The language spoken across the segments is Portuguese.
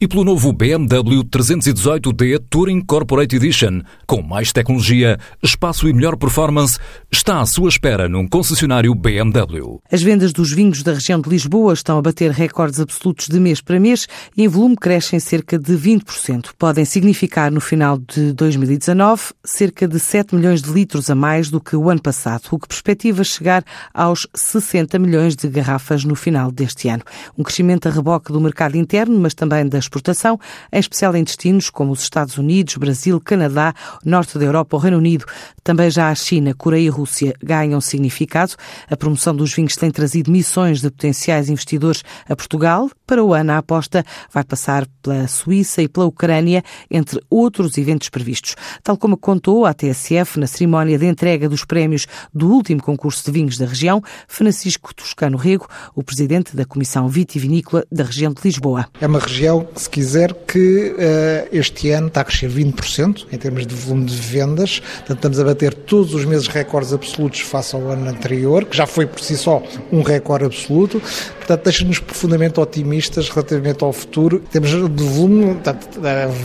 e pelo novo BMW 318D Touring Corporate Edition, com mais tecnologia, espaço e melhor performance, está à sua espera num concessionário BMW. As vendas dos vinhos da região de Lisboa estão a bater recordes absolutos de mês para mês e em volume crescem cerca de 20%. Podem significar no final de 2019 cerca de 7 milhões de litros a mais do que o ano passado, o que perspectiva chegar aos 60 milhões de garrafas no final deste ano. Um crescimento a reboque do mercado interno, mas também das exportação, em especial em destinos como os Estados Unidos, Brasil, Canadá, Norte da Europa ou Reino Unido. Também já a China, Coreia e Rússia ganham significado. A promoção dos vinhos tem trazido missões de potenciais investidores a Portugal. Para o ano, a aposta vai passar pela Suíça e pela Ucrânia, entre outros eventos previstos. Tal como contou a TSF na cerimónia de entrega dos prémios do último concurso de vinhos da região, Francisco Toscano Rego, o presidente da Comissão Vitivinícola da região de Lisboa. É uma região se quiser, que uh, este ano está a crescer 20% em termos de volume de vendas. Portanto, estamos a bater todos os meses recordes absolutos face ao ano anterior, que já foi por si só um recorde absoluto. Portanto, deixa-nos profundamente otimistas relativamente ao futuro. Temos de volume, portanto,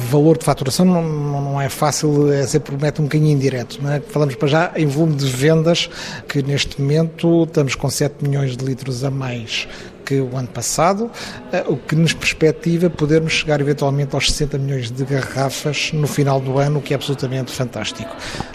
valor de faturação não, não é fácil, é sempre promete um bocadinho indireto. Não é? Falamos para já em volume de vendas, que neste momento estamos com 7 milhões de litros a mais que o ano passado, eh, o que nos perspectiva podermos chegar eventualmente aos 60 milhões de garrafas no final do ano, o que é absolutamente fantástico.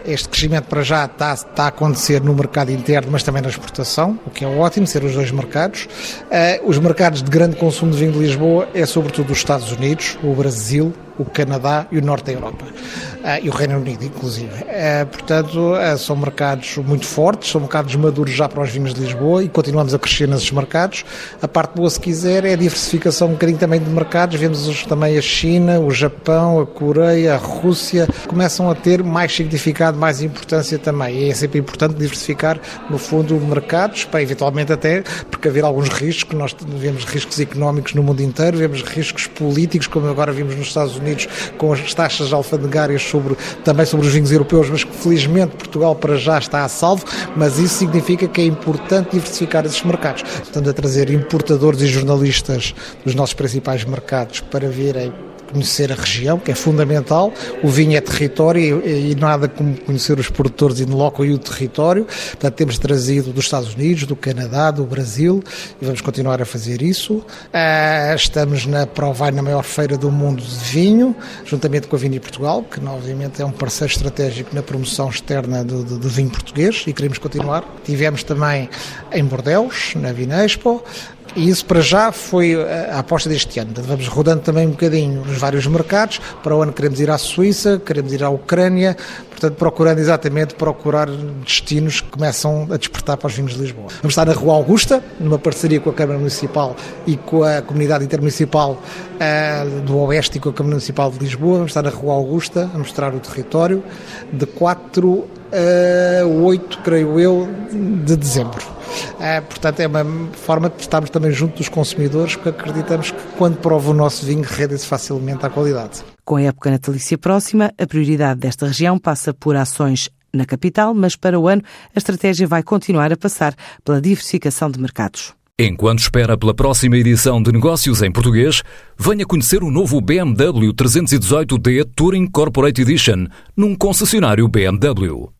Este crescimento para já está, está a acontecer no mercado interno, mas também na exportação, o que é ótimo, ser os dois mercados. Eh, os mercados de grande consumo de vinho de Lisboa é sobretudo os Estados Unidos, o Brasil, o Canadá e o Norte da Europa. Uh, e o Reino Unido, inclusive. Uh, portanto, uh, são mercados muito fortes, são mercados maduros já para os vinhos de Lisboa e continuamos a crescer nesses mercados. A parte boa, se quiser, é a diversificação um bocadinho também de mercados. Vemos também a China, o Japão, a Coreia, a Rússia, começam a ter mais significado, mais importância também. E é sempre importante diversificar, no fundo, mercados, para eventualmente até precaver alguns riscos, nós vemos riscos económicos no mundo inteiro, vemos riscos políticos, como agora vimos nos Estados Unidos Unidos com as taxas alfandegárias sobre, também sobre os vinhos europeus, mas que felizmente Portugal para já está a salvo, mas isso significa que é importante diversificar esses mercados. Portanto, a trazer importadores e jornalistas dos nossos principais mercados para virem conhecer a região, que é fundamental. O vinho é território e, e nada como conhecer os produtores in loco e o território. Portanto, temos trazido dos Estados Unidos, do Canadá, do Brasil e vamos continuar a fazer isso. Uh, estamos na Provai, na maior feira do mundo de vinho, juntamente com a Vini Portugal, que obviamente é um parceiro estratégico na promoção externa do, do, do vinho português e queremos continuar. Tivemos também em Bordeus, na Vinespo, e isso para já foi a aposta deste ano. Vamos rodando também um bocadinho nos vários mercados. Para o ano queremos ir à Suíça, queremos ir à Ucrânia, portanto procurando exatamente procurar destinos que começam a despertar para os vinhos de Lisboa. Vamos estar na Rua Augusta, numa parceria com a Câmara Municipal e com a Comunidade Intermunicipal uh, do Oeste e com a Câmara Municipal de Lisboa. Vamos estar na Rua Augusta a mostrar o território de 4 a 8, creio eu, de dezembro. É, portanto, é uma forma de estarmos também junto dos consumidores, porque acreditamos que quando prova o nosso vinho, rendem-se facilmente à qualidade. Com a época natalícia próxima, a prioridade desta região passa por ações na capital, mas para o ano a estratégia vai continuar a passar pela diversificação de mercados. Enquanto espera pela próxima edição de Negócios em Português, venha conhecer o novo BMW 318D Touring Corporate Edition num concessionário BMW.